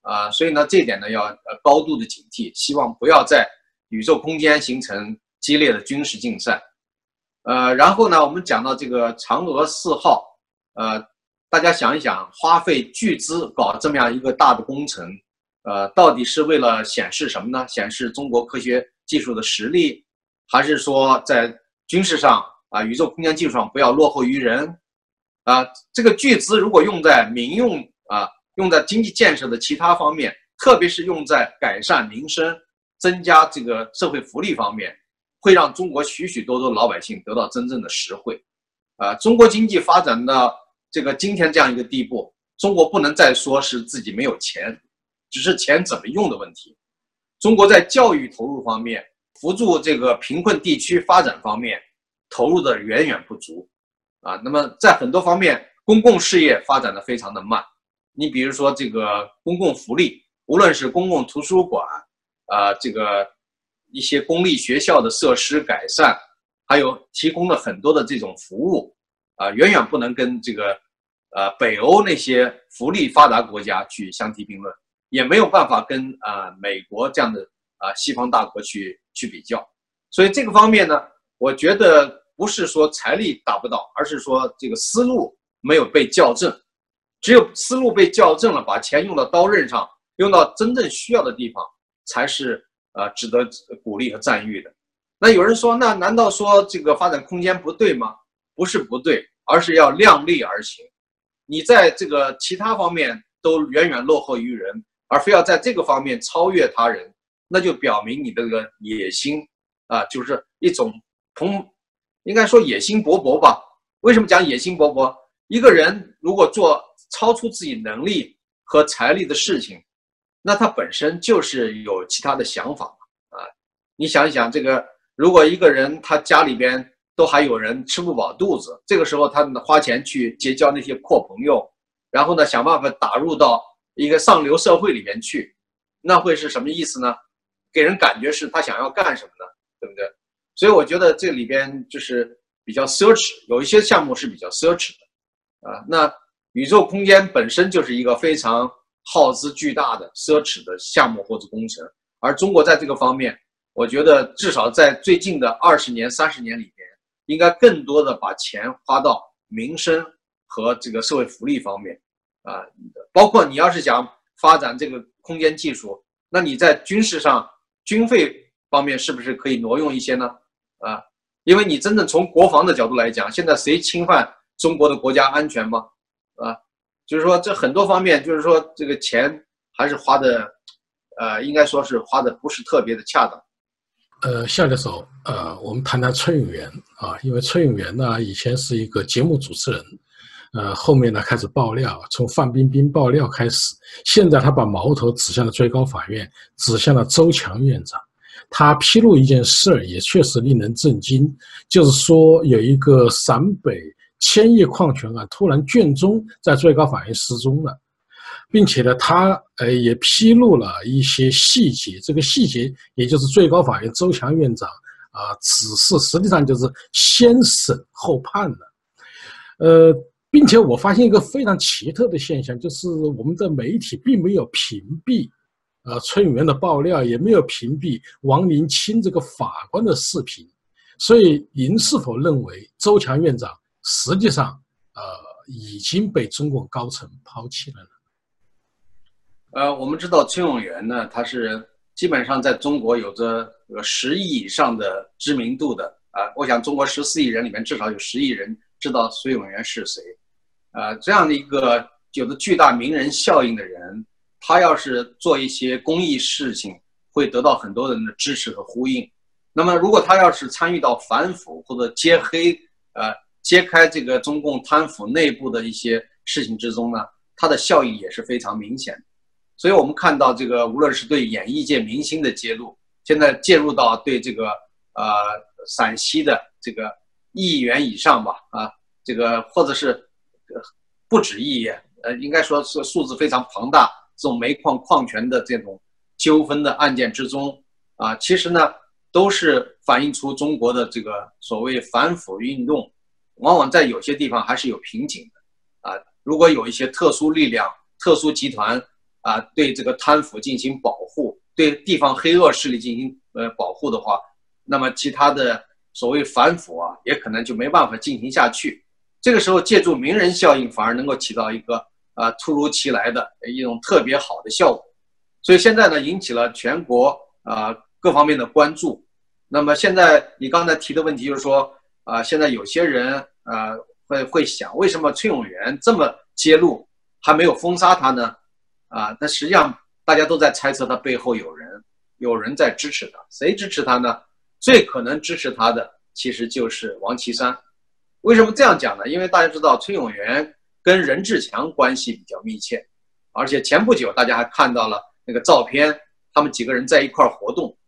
啊，所以呢，这点呢要高度的警惕，希望不要在宇宙空间形成激烈的军事竞赛。呃，然后呢，我们讲到这个嫦娥四号，呃，大家想一想，花费巨资搞这么样一个大的工程，呃，到底是为了显示什么呢？显示中国科学技术的实力，还是说在军事上啊，宇宙空间技术上不要落后于人？啊，这个巨资如果用在民用啊。用在经济建设的其他方面，特别是用在改善民生、增加这个社会福利方面，会让中国许许多多老百姓得到真正的实惠。啊，中国经济发展到这个今天这样一个地步，中国不能再说是自己没有钱，只是钱怎么用的问题。中国在教育投入方面、扶助这个贫困地区发展方面投入的远远不足。啊，那么在很多方面，公共事业发展的非常的慢。你比如说这个公共福利，无论是公共图书馆，啊，这个一些公立学校的设施改善，还有提供了很多的这种服务，啊，远远不能跟这个，呃，北欧那些福利发达国家去相提并论，也没有办法跟啊美国这样的啊西方大国去去比较。所以这个方面呢，我觉得不是说财力达不到，而是说这个思路没有被校正。只有思路被校正了，把钱用到刀刃上，用到真正需要的地方，才是呃值得鼓励和赞誉的。那有人说，那难道说这个发展空间不对吗？不是不对，而是要量力而行。你在这个其他方面都远远落后于人，而非要在这个方面超越他人，那就表明你这个野心啊，就是一种同应该说野心勃勃吧。为什么讲野心勃勃？一个人如果做超出自己能力和财力的事情，那他本身就是有其他的想法啊。你想一想，这个如果一个人他家里边都还有人吃不饱肚子，这个时候他花钱去结交那些阔朋友，然后呢想办法打入到一个上流社会里面去，那会是什么意思呢？给人感觉是他想要干什么呢？对不对？所以我觉得这里边就是比较奢侈，有一些项目是比较奢侈的啊。那。宇宙空间本身就是一个非常耗资巨大的奢侈的项目或者工程，而中国在这个方面，我觉得至少在最近的二十年、三十年里边，应该更多的把钱花到民生和这个社会福利方面，啊，包括你要是想发展这个空间技术，那你在军事上军费方面是不是可以挪用一些呢？啊，因为你真正从国防的角度来讲，现在谁侵犯中国的国家安全吗？啊，就是说，这很多方面，就是说，这个钱还是花的，呃，应该说是花的不是特别的恰当。呃，下个手，呃，我们谈谈崔永元啊，因为崔永元呢，以前是一个节目主持人，呃，后面呢开始爆料，从范冰冰爆料开始，现在他把矛头指向了最高法院，指向了周强院长。他披露一件事儿，也确实令人震惊，就是说有一个陕北。千亿矿权啊，突然卷宗在最高法院失踪了。并且呢，他呃也披露了一些细节。这个细节也就是最高法院周强院长啊指示，实际上就是先审后判的。呃，并且我发现一个非常奇特的现象，就是我们的媒体并没有屏蔽。呃，崔永元的爆料也没有屏蔽王林清这个法官的视频，所以您是否认为周强院长实际上呃已经被中共高层抛弃了呢？呃，我们知道崔永元呢，他是基本上在中国有着呃十亿以上的知名度的啊，我想中国十四亿人里面至少有十亿人知道崔永元是谁，呃，这样的一个有着巨大名人效应的人。他要是做一些公益事情，会得到很多人的支持和呼应。那么，如果他要是参与到反腐或者揭黑、呃揭开这个中共贪腐内部的一些事情之中呢，他的效应也是非常明显的。所以我们看到这个，无论是对演艺界明星的揭露，现在介入到对这个呃陕西的这个亿元以上吧，啊，这个或者是不止亿元，呃，应该说是数字非常庞大。这种煤矿矿权的这种纠纷的案件之中，啊，其实呢，都是反映出中国的这个所谓反腐运动，往往在有些地方还是有瓶颈的，啊，如果有一些特殊力量、特殊集团啊，对这个贪腐进行保护，对地方黑恶势力进行呃保护的话，那么其他的所谓反腐啊，也可能就没办法进行下去。这个时候，借助名人效应，反而能够起到一个。啊，突如其来的一种特别好的效果，所以现在呢，引起了全国啊各方面的关注。那么现在你刚才提的问题就是说，啊，现在有些人啊会会想，为什么崔永元这么揭露还没有封杀他呢？啊，但实际上大家都在猜测他背后有人，有人在支持他。谁支持他呢？最可能支持他的其实就是王岐山。为什么这样讲呢？因为大家知道崔永元。跟任志强关系比较密切，而且前不久大家还看到了那个照片，他们几个人在一块儿活动。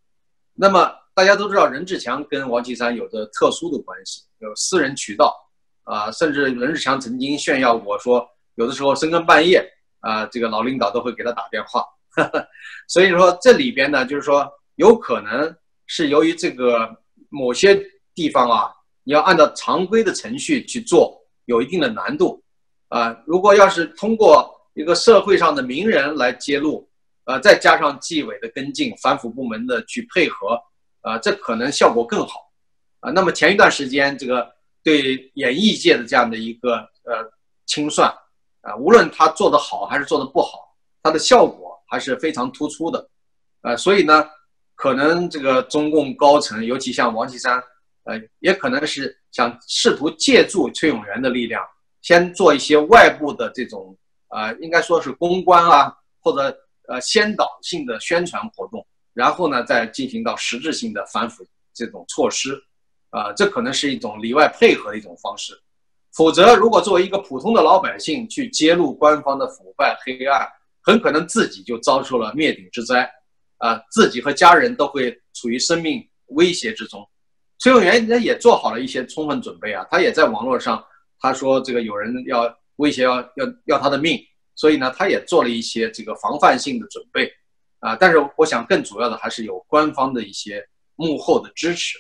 那么大家都知道，任志强跟王岐山有着特殊的关系，有私人渠道啊，甚至任志强曾经炫耀过说，有的时候深更半夜啊，这个老领导都会给他打电话。所以说这里边呢，就是说有可能是由于这个某些地方啊，你要按照常规的程序去做，有一定的难度。啊，如果要是通过一个社会上的名人来揭露，呃，再加上纪委的跟进，反腐部门的去配合，啊，这可能效果更好，啊，那么前一段时间这个对演艺界的这样的一个呃清算，啊，无论他做得好还是做得不好，它的效果还是非常突出的，呃，所以呢，可能这个中共高层，尤其像王岐山，呃，也可能是想试图借助崔永元的力量。先做一些外部的这种，呃，应该说是公关啊，或者呃先导性的宣传活动，然后呢，再进行到实质性的反腐这种措施，啊，这可能是一种里外配合的一种方式。否则，如果作为一个普通的老百姓去揭露官方的腐败黑暗，很可能自己就遭受了灭顶之灾，啊，自己和家人都会处于生命威胁之中。崔永元他也做好了一些充分准备啊，他也在网络上。他说：“这个有人要威胁，要要要他的命，所以呢，他也做了一些这个防范性的准备，啊，但是我想更主要的还是有官方的一些幕后的支持，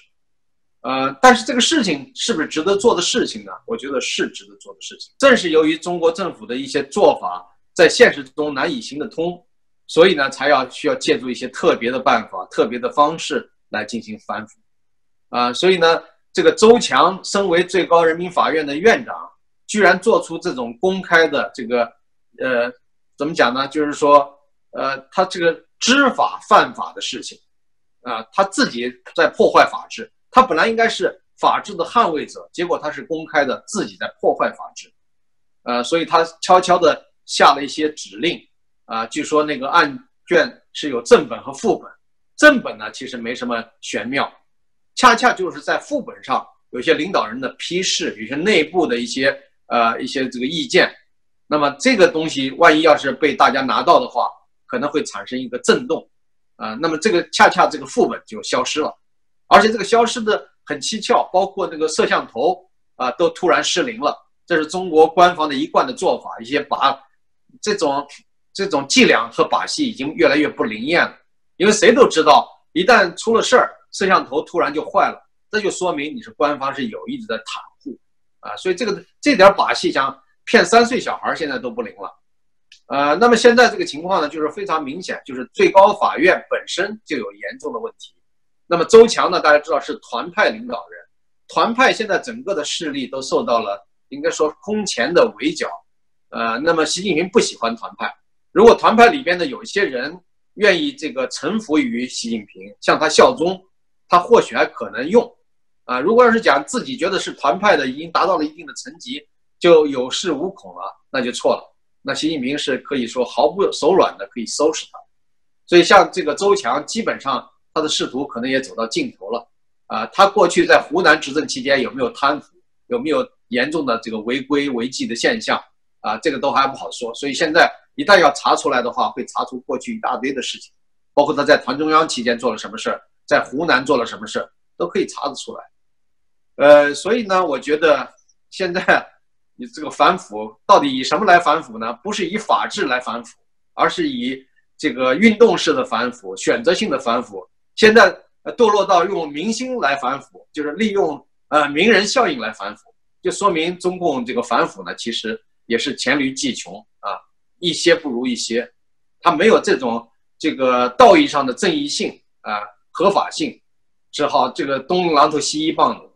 呃，但是这个事情是不是值得做的事情呢？我觉得是值得做的事情。正是由于中国政府的一些做法在现实中难以行得通，所以呢，才要需要借助一些特别的办法、特别的方式来进行反腐，啊，所以呢。”这个周强身为最高人民法院的院长，居然做出这种公开的这个，呃，怎么讲呢？就是说，呃，他这个知法犯法的事情，啊，他自己在破坏法治。他本来应该是法治的捍卫者，结果他是公开的自己在破坏法治，呃，所以他悄悄的下了一些指令，啊，据说那个案卷是有正本和副本，正本呢其实没什么玄妙。恰恰就是在副本上有些领导人的批示，有些内部的一些呃一些这个意见，那么这个东西万一要是被大家拿到的话，可能会产生一个震动，啊，那么这个恰恰这个副本就消失了，而且这个消失的很蹊跷，包括那个摄像头啊都突然失灵了，这是中国官方的一贯的做法，一些把这种这种伎俩和把戏已经越来越不灵验了，因为谁都知道，一旦出了事儿，摄像头突然就坏了，这就说明你是官方是有意的在袒护啊，所以这个这点把戏想骗三岁小孩现在都不灵了，呃，那么现在这个情况呢，就是非常明显，就是最高法院本身就有严重的问题。那么周强呢，大家知道是团派领导人，团派现在整个的势力都受到了应该说空前的围剿，呃，那么习近平不喜欢团派。如果团派里边的有一些人愿意这个臣服于习近平，向他效忠，他或许还可能用，啊，如果要是讲自己觉得是团派的，已经达到了一定的层级，就有恃无恐了，那就错了。那习近平是可以说毫不手软的可以收拾他。所以像这个周强，基本上他的仕途可能也走到尽头了，啊，他过去在湖南执政期间有没有贪腐，有没有严重的这个违规违纪的现象，啊，这个都还不好说。所以现在。一旦要查出来的话，会查出过去一大堆的事情，包括他在团中央期间做了什么事儿，在湖南做了什么事，都可以查得出来。呃，所以呢，我觉得现在你这个反腐到底以什么来反腐呢？不是以法治来反腐，而是以这个运动式的反腐、选择性的反腐。现在堕落到用明星来反腐，就是利用呃名人效应来反腐，就说明中共这个反腐呢，其实也是黔驴技穷啊。一些不如一些，他没有这种这个道义上的正义性啊、合法性，只好这个东一榔头西一棒子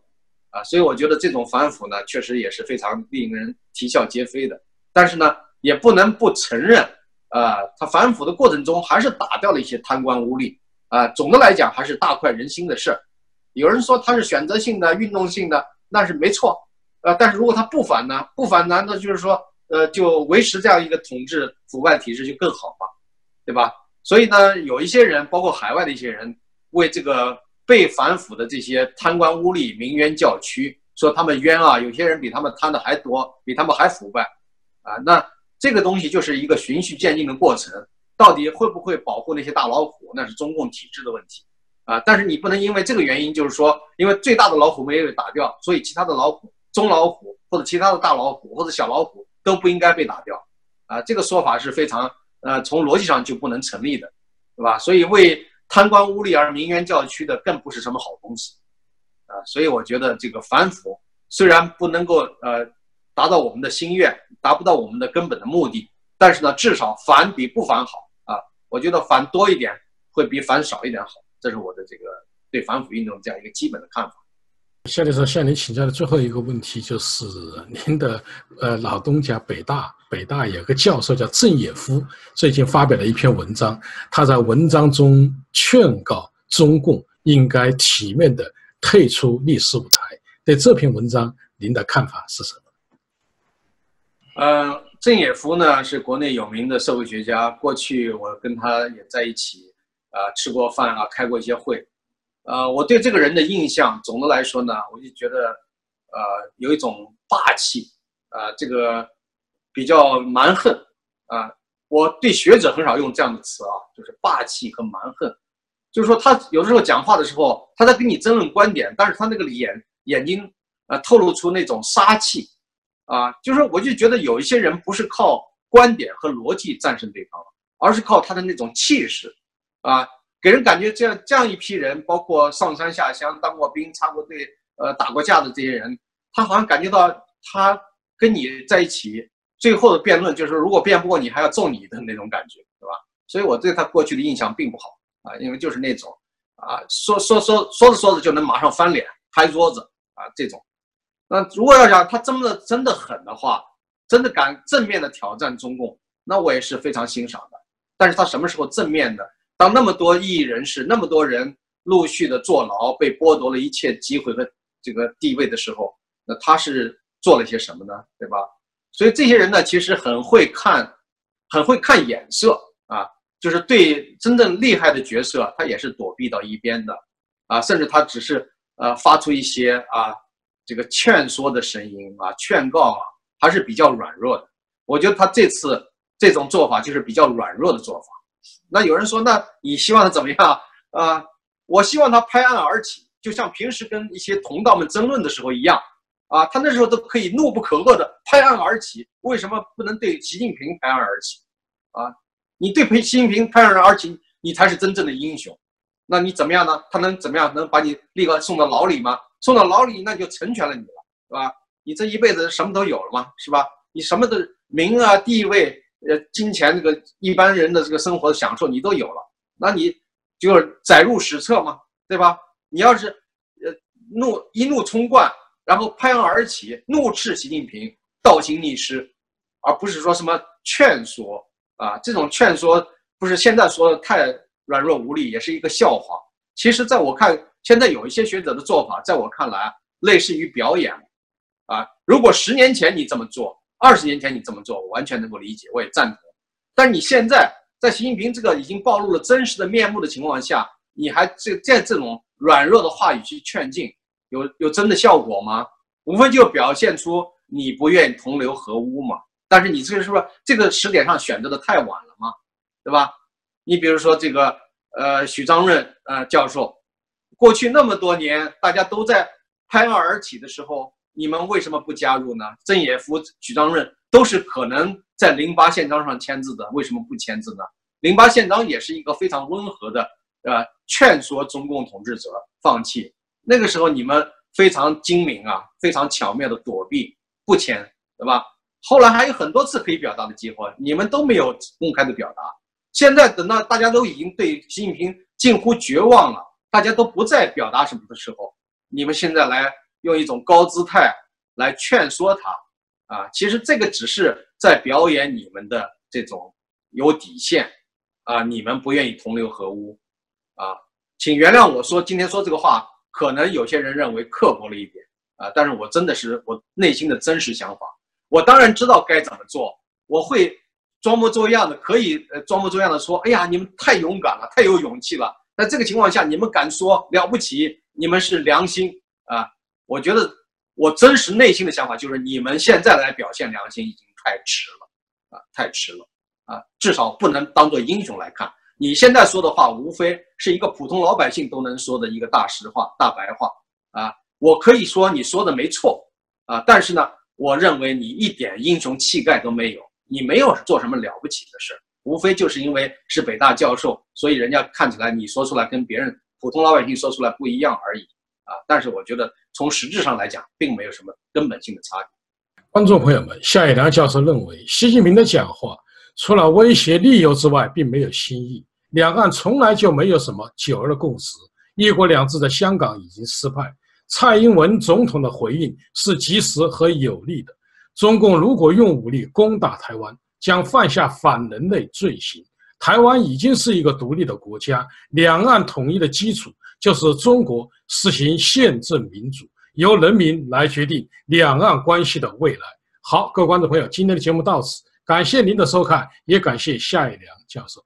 啊，所以我觉得这种反腐呢，确实也是非常令人啼笑皆非的。但是呢，也不能不承认啊，他反腐的过程中还是打掉了一些贪官污吏啊。总的来讲，还是大快人心的事儿。有人说他是选择性的、运动性的，那是没错啊。但是如果他不反呢？不反，难道就是说？呃，就维持这样一个统治腐败体制就更好嘛，对吧？所以呢，有一些人，包括海外的一些人，为这个被反腐的这些贪官污吏鸣冤叫屈，说他们冤啊，有些人比他们贪的还多，比他们还腐败，啊，那这个东西就是一个循序渐进的过程，到底会不会保护那些大老虎，那是中共体制的问题，啊，但是你不能因为这个原因，就是说，因为最大的老虎没有打掉，所以其他的老虎、中老虎或者其他的大老虎或者小老虎。都不应该被打掉，啊，这个说法是非常，呃，从逻辑上就不能成立的，对吧？所以为贪官污吏而民怨叫屈的，更不是什么好东西，啊，所以我觉得这个反腐虽然不能够呃达到我们的心愿，达不到我们的根本的目的，但是呢，至少反比不反好啊。我觉得反多一点会比反少一点好，这是我的这个对反腐运动这样一个基本的看法。夏律师向您请教的最后一个问题就是，您的呃老东家北大，北大有个教授叫郑也夫，最近发表了一篇文章，他在文章中劝告中共应该体面的退出历史舞台。对这篇文章，您的看法是什么？呃，郑也夫呢是国内有名的社会学家，过去我跟他也在一起啊吃过饭啊，开过一些会。呃，我对这个人的印象，总的来说呢，我就觉得，呃，有一种霸气，啊，这个比较蛮横，啊，我对学者很少用这样的词啊，就是霸气和蛮横，就是说他有的时候讲话的时候，他在跟你争论观点，但是他那个眼眼睛啊，透露出那种杀气，啊，就是我就觉得有一些人不是靠观点和逻辑战胜对方，而是靠他的那种气势，啊。给人感觉，这样这样一批人，包括上山下乡、当过兵、插过队、呃打过架的这些人，他好像感觉到他跟你在一起，最后的辩论就是，如果辩不过你，还要揍你的那种感觉，对吧？所以我对他过去的印象并不好啊，因为就是那种啊，说说说说着说着就能马上翻脸、拍桌子啊这种。那如果要讲他真的真的狠的话，真的敢正面的挑战中共，那我也是非常欣赏的。但是他什么时候正面的？当那么多异议人士、那么多人陆续的坐牢，被剥夺了一切机会和这个地位的时候，那他是做了些什么呢？对吧？所以这些人呢，其实很会看，很会看眼色啊，就是对真正厉害的角色，他也是躲避到一边的，啊，甚至他只是呃发出一些啊这个劝说的声音啊，劝告啊，还是比较软弱的。我觉得他这次这种做法就是比较软弱的做法。那有人说，那你希望他怎么样啊？我希望他拍案而起，就像平时跟一些同道们争论的时候一样啊。他那时候都可以怒不可遏的拍案而起，为什么不能对习近平拍案而起啊？你对习近平拍案而起，你才是真正的英雄。那你怎么样呢？他能怎么样？能把你立刻送到牢里吗？送到牢里，那就成全了你了，是吧？你这一辈子什么都有了嘛，是吧？你什么的名啊、地位、呃、金钱，这个一般人的这个生活的享受你都有了，那你就是载入史册嘛，对吧？你要是呃怒一怒冲冠，然后拍案而起，怒斥习近平倒行逆施，而不是说什么劝说啊，这种劝说不是现在说的太软弱无力，也是一个笑话。其实，在我看，现在有一些学者的做法，在我看来，类似于表演。啊，如果十年前你这么做，二十年前你这么做，我完全能够理解，我也赞同。但你现在在习近平这个已经暴露了真实的面目的情况下，你还这在这种软弱的话语去劝进，有有真的效果吗？无非就表现出你不愿意同流合污嘛。但是你这个是不是这个时点上选择的太晚了嘛？对吧？你比如说这个呃许章润呃教授，过去那么多年大家都在拍案而起的时候。你们为什么不加入呢？郑也夫、许章润都是可能在零八宪章上签字的，为什么不签字呢？零八宪章也是一个非常温和的，呃，劝说中共统治者放弃。那个时候你们非常精明啊，非常巧妙的躲避不签，对吧？后来还有很多次可以表达的机会，你们都没有公开的表达。现在等到大家都已经对习近平近乎绝望了，大家都不再表达什么的时候，你们现在来。用一种高姿态来劝说他，啊，其实这个只是在表演你们的这种有底线，啊，你们不愿意同流合污，啊，请原谅我说今天说这个话，可能有些人认为刻薄了一点，啊，但是我真的是我内心的真实想法。我当然知道该怎么做，我会装模作样的，可以呃装模作样的说，哎呀，你们太勇敢了，太有勇气了。在这个情况下，你们敢说了不起，你们是良心啊。我觉得我真实内心的想法就是，你们现在来表现良心已经太迟了，啊，太迟了，啊，至少不能当做英雄来看。你现在说的话，无非是一个普通老百姓都能说的一个大实话、大白话，啊，我可以说你说的没错，啊，但是呢，我认为你一点英雄气概都没有，你没有做什么了不起的事，无非就是因为是北大教授，所以人家看起来你说出来跟别人普通老百姓说出来不一样而已。啊，但是我觉得从实质上来讲，并没有什么根本性的差别。观众朋友们，夏一良教授认为，习近平的讲话除了威胁利诱之外，并没有新意。两岸从来就没有什么九二共识，一国两制的香港已经失败。蔡英文总统的回应是及时和有力的。中共如果用武力攻打台湾，将犯下反人类罪行。台湾已经是一个独立的国家，两岸统一的基础。就是中国实行宪政民主，由人民来决定两岸关系的未来。好，各位观众朋友，今天的节目到此，感谢您的收看，也感谢夏一良教授。